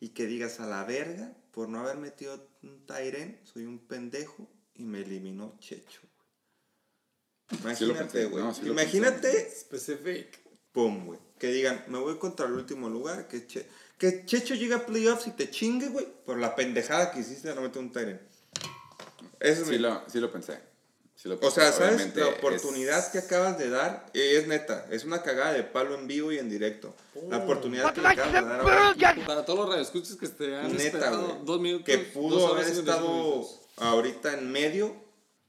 Y que digas a la verga, por no haber metido un Tyren, soy un pendejo y me eliminó Checho. güey. Sí lo Imagínate, güey. no, sí lo Imagínate Specific. pum, güey. Que digan, me voy contra el último lugar, que, Che- que Checho llegue a playoffs y te chingue, güey, por la pendejada que hiciste de no meter un Tyrant. Eso Sí mi- lo, sí lo pensé. Sí lo O sea, ¿sabes? Obviamente La es- oportunidad que acabas de dar eh, es neta. Es una cagada de palo en vivo y en directo. La oportunidad que le acabas de dar ahora, Para todos los radioescuchas que te han neta, güey. dos minutos. Que pudo haber estado 55 minutos. ahorita en medio.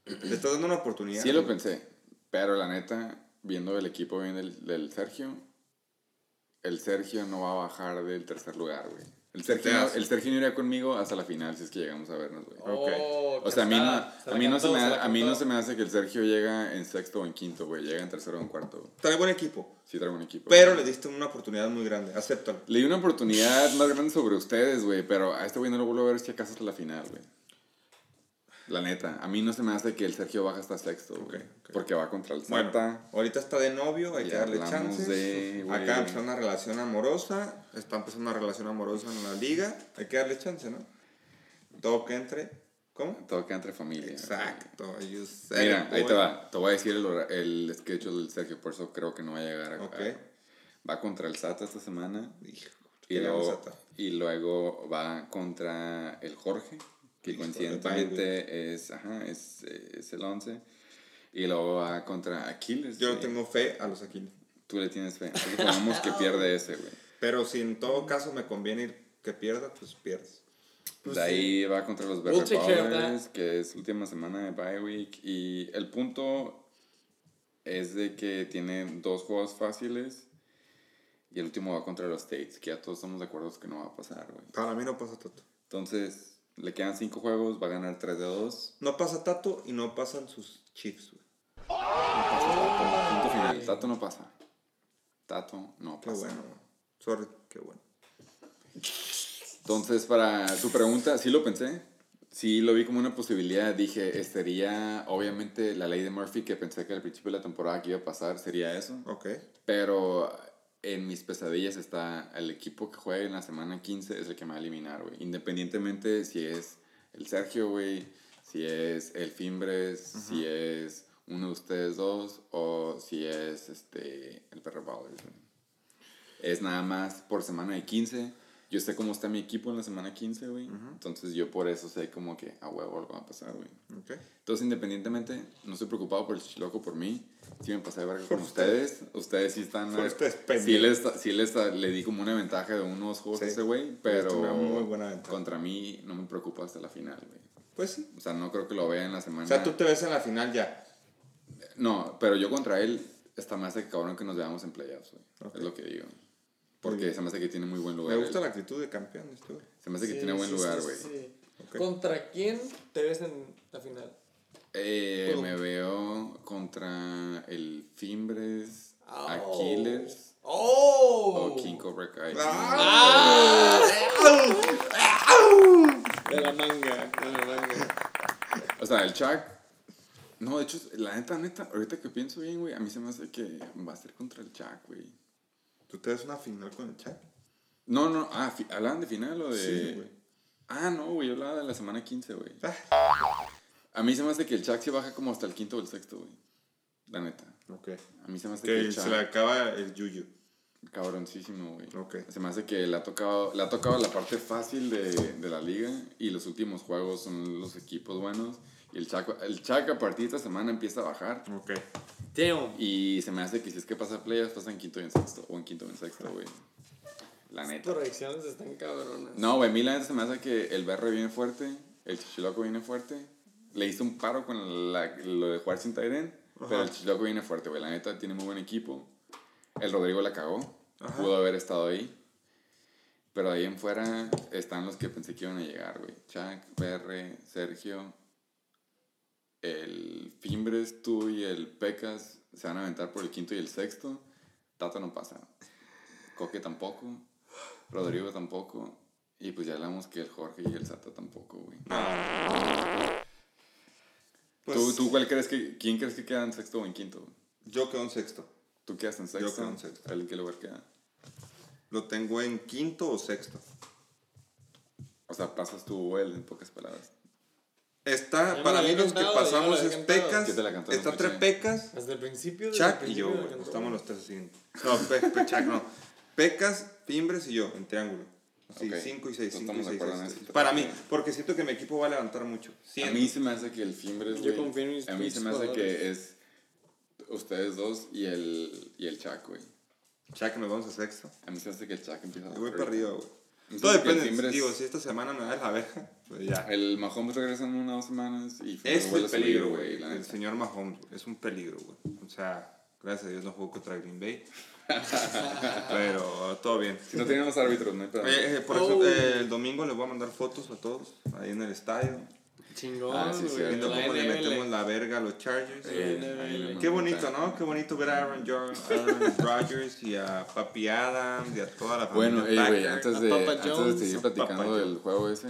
Le estás dando una oportunidad. Sí lo güey. pensé. Pero la neta, viendo el equipo bien del, del Sergio, el Sergio no va a bajar del tercer lugar, güey. El Sergio, el Sergio iría conmigo hasta la final si es que llegamos a vernos, güey. Oh, O sea, a mí, no. Se a, la mí no se cantó, me, se la a mí no cantó. se me hace que el Sergio llega en sexto o en quinto, güey. Llega en tercero o en cuarto. Trae buen equipo. Sí traigo un equipo. Pero le diste una oportunidad muy grande. Acéptalo. Le di una oportunidad más grande sobre ustedes, güey. Pero a este güey no lo vuelvo a ver si acaso hasta la final, güey. La neta, a mí no se me hace que el Sergio baja hasta sexto, güey. Ok, ok. Porque va contra el Bueno, Santa. ahorita está de novio, hay que darle chances. de. Acá empezó una relación amorosa, está empezando una relación amorosa en la liga, hay que darle chance, ¿no? Todo que entre. ¿Cómo? Todo queda entre familia. Exacto. Mira, ahí te va. Te voy a decir el, el schedule del Sergio, por eso creo que no va a llegar a. Ok. Va contra el Sata esta semana. Hijo, Y luego, y luego va contra el Jorge, que coincidentemente es, ajá, es, eh, es el 11. Y luego va contra Aquiles. Yo no güey. tengo fe a los Aquiles. Tú le tienes fe. Entonces que pierde ese, güey. Pero si en todo caso me conviene ir que pierda, pues pierdes. Pues de ahí va contra los We'll of Ballers, que es última semana de bye week. Y el punto es de que tiene dos juegos fáciles. Y el último va contra los States, que ya todos estamos de acuerdo que no va a pasar, güey. Para mí no pasa Tato. Entonces, le quedan cinco juegos, va a ganar 3 de 2. No pasa Tato y no pasan sus Chiefs, güey. Punto final. Tato no pasa. Tato no Qué pasa. bueno, güey. Sorry, qué bueno. Entonces, para tu pregunta, sí lo pensé. Sí lo vi como una posibilidad. Dije, sería obviamente la ley de Murphy que pensé que al principio de la temporada que iba a pasar sería eso. Ok. Pero en mis pesadillas está el equipo que juegue en la semana 15 es el que me va a eliminar, güey. Independientemente si es el Sergio, güey, si es el Fimbres, si es uno de ustedes dos o si es este el Perro güey. Es nada más por semana de 15. Yo sé cómo está mi equipo en la semana 15, güey. Entonces yo por eso sé como que a huevo algo va a pasar, güey. Ok. Entonces, independientemente, no estoy preocupado por el chiloco por mí. Sí me pasé de verga con ustedes. Ustedes sí están... Por ustedes, sí les, sí les le di como una ventaja de unos juegos Sí. a ese güey, pero muy buena contra mí no me preocupa hasta la final, güey. Pues sí. O sea, no creo que lo vea en la semana. O sea, tú te ves en la final ya. No, pero yo contra él está más de cabrón que nos veamos en playoffs, güey. Es lo que digo. Porque se me hace que tiene muy buen Me lugar. gusta él. la actitud de campeón, güey. Se me hace que Sí, tiene buen lugar, güey. sí. Ok. ¿Contra quién te ves en la final? Eh, me veo contra el Fimbres, Oh. Aquiles ¡Oh! o King Cobra Kai. ¡Ah! De la manga, de la manga. O sea, el Chuck No, de hecho, la neta, neta, ahorita que pienso bien, güey, a mí se me hace que va a ser contra el Chuck, güey. ¿Tú te das una final con el chat? No, no, ah, ¿hablaban de final o de...? Sí, güey. Ah, no, güey, yo hablaba de la semana 15, güey. Ah. A mí se me hace que el Chuck se baja como hasta el quinto o el sexto, güey. La neta. Ok. A mí se me hace que, Que el se Chuck... le acaba el yuyu. Cabroncísimo, güey. Ok. Se me hace que le ha tocado, le ha tocado la parte fácil de, de la liga y los últimos juegos son los equipos buenos. Y el Chaco, el Chaco a partir de esta semana empieza a bajar. Ok. Damn. Y se me hace que si es que pasa playoffs, pasa en quinto y en sexto. O en quinto y en sexto, güey. La neta. Proyecciones están cabronas. No, güey, a mí la neta se me hace que el BR viene fuerte, el Chichiloco viene fuerte. Le hizo un paro con la- lo de jugar sin Tyren, pero el Chichiloco viene fuerte, güey. La neta tiene muy buen equipo. El Rodrigo la cagó, Ajá. pudo haber estado ahí. Pero ahí en fuera están los que pensé que iban a llegar, güey. Chuck, BR, Sergio, el Fimbres, tú y el Pecas se van a aventar por el quinto y el sexto. Tata no pasa. Coque tampoco. Rodrigo tampoco. Y pues ya hablamos que el Jorge y el Sata tampoco, güey. Pues, ¿Tú, ¿Tú cuál crees que, quién crees que queda en sexto o en quinto? Yo quedo en sexto. ¿Tú quedas en sexto? quedo en sexto. ¿En qué lugar queda? Lo tengo en quinto o sexto. O sea, pasas tu vuelo en pocas palabras. Está, para mí los que cantado, pasamos es cantado. Pecas. Está tres Pecas, Desde el principio. Chuck el y yo, encantó. Estamos los tres así. No, Pe Pe- Chuck no. Pecas, Fimbres y yo, en triángulo. Ok. 5 y 6, Entonces 5 y estamos de 6. acuerdo en eso. Para mí, porque siento que mi equipo va a levantar mucho. A Siento. mí se me hace que el Fimbres, Yo confío en mis A mí se me hace que es ustedes dos y el, y el Chuck, güey. Chuck, nos vamos a sexto. A mí se me hace que el Chuck empieza a Yo voy para arriba, güey. Todo depende. Digo, si esta semana me da la verga, pues ya. El Mahomes regresa en una o dos semanas y Fimbres Es subir, peligro, güey. El señor Mahomes es un peligro, güey. O sea, gracias a Dios no jugó contra Green Bay. *laughs* Pero todo bien. Si no teníamos árbitros, no hay pedo. Eh, eh, por Oh. eso eh, el domingo les voy a mandar fotos a todos ahí en el estadio. Chingón, Ah, sí, sí, Viendo cómo le metemos la verga a los Chargers. Eh, Qué bonito, ¿no? Qué bonito ver a Aaron, Jor- Aaron Rodgers y a Papi Adams y a toda la familia. Bueno, ey, güey, antes de, Papa antes de Jones, seguir platicando Papa del juego ese,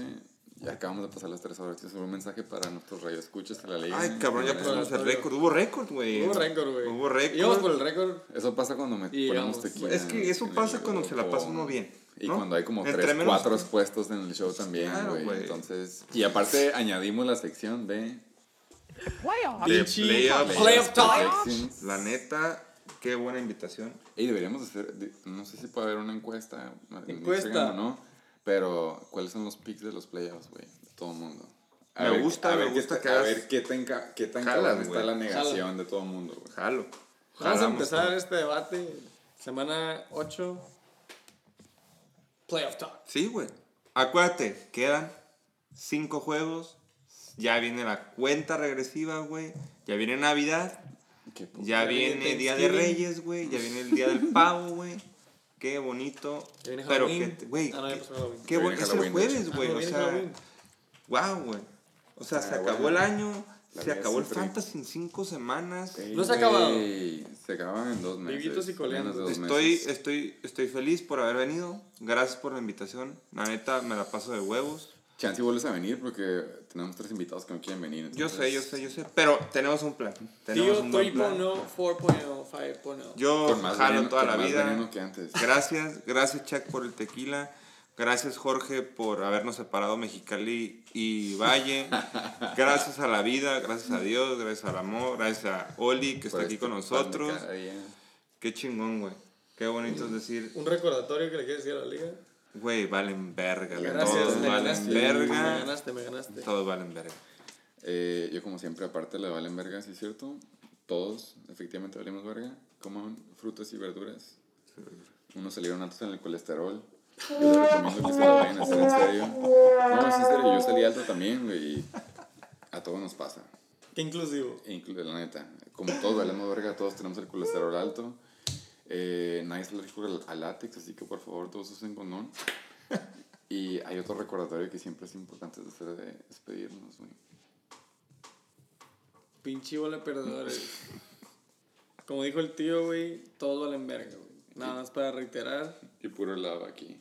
ya acabamos de pasar las tres horas. Tienes un mensaje para nuestros radioescuchas a la ley. Ay, cabrón, ya pusimos el récord. Hubo récord, güey. Hubo récord, güey. Hubo récord. Íbamos por el récord. Eso pasa cuando me Y ponemos tequila. Es que eso pasa cuando se la pasa uno bien. Y ¿no? cuando hay como Entre tres, menos- cuatro puestos en el show también, Claro, güey. Entonces, y aparte añadimos la sección de. Playoff time. predictions. La neta, qué buena invitación. Y deberíamos hacer, no sé si puede haber una encuesta. en Encuesta. No, pero ¿cuáles son los picks de los playoffs, güey? De todo el mundo. Me gusta, a me ver gusta ta- que A ver qué tan, qué tan cabrón está la negación de todo el mundo, güey. Jalo. Vamos a empezar ¿no? este debate. Semana 8. Playoff Talk. Sí, güey. Acuérdate, quedan cinco juegos. Ya viene la cuenta regresiva, güey. Ya viene Navidad. Ya viene Día de. Reyes, güey. Ya viene el Día del Pavo, güey. Qué bonito. Pero que, güey, Ah, no, qué, viene Es el jueves, güey. Ah, no, o sea, wow, güey. O sea, Ah, se acabó bueno. el año. La Se acabó el fantasy en cinco semanas. Ey, No se ha acabado. güey, Se acaba en dos meses. Vivitos y coleando. menos de dos Estoy, meses. estoy, estoy feliz por haber venido. Gracias por la invitación. La neta, me la paso de huevos. Chance y vuelves a venir porque tenemos tres invitados que no quieren venir. Yo entonces- sé, yo sé, yo sé. Pero tenemos un plan. Tenemos Tío un buen plan. 3.0, 4.0, 5.0. Yo Por más jalo veneno- toda la más vida. que antes. Gracias, gracias Chuck por el tequila. Gracias Jorge por habernos separado Mexicali y Valle. *laughs* Gracias a la vida, gracias a Dios, gracias al amor, gracias a Oli que está Por aquí este con nosotros. Qué chingón, güey. Qué bonito es decir, Un recordatorio que le quieres decir a la liga. Güey, valen verga. Gracias, todos me valen ganaste. Me verga. ganaste, me ganaste. Todos valen verga. Eh, yo como siempre, aparte le valen verga, ¿sí es cierto? Todos, efectivamente, valemos verga. Coman frutas y verduras. Unos salieron altos en el colesterol. Yo les recomiendo que se lo vayan a hacer en serio. No, es en serio, yo salí alto también, güey. y A todos nos pasa. Qué inclusivo. Inclu- la neta. Como todos valemos verga, todos tenemos el colesterol alto. Eh, nadie es alérgico al, al látex, así que por favor todos usen condón. *laughs* Y hay otro recordatorio que siempre es importante hacer de despedirnos, güey. Pinche bola de perdedores. Como dijo el tío, güey, todos valen verga, güey. Nada más para reiterar. Y puro love aquí.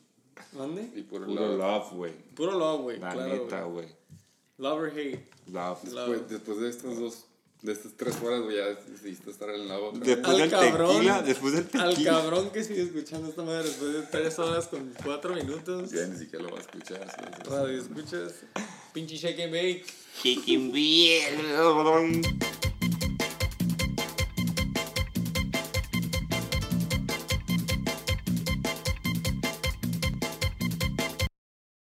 ¿Dónde? Y puro, Puro love. güey. Puro love, güey. La Claro, neta, güey. Love or hate. Love. Love. Después, después de estos dos de estas tres horas, güey, ya decidiste estar en la otra. Después Al del cabrón. tequila, después del Al tequila. cabrón que sigue escuchando esta madre después de 3 horas con 4 minutos. Ya ni siquiera lo va a escuchar. ¿sabes? Radio, escuchas. Pinche shake and bake. Chicken Bill.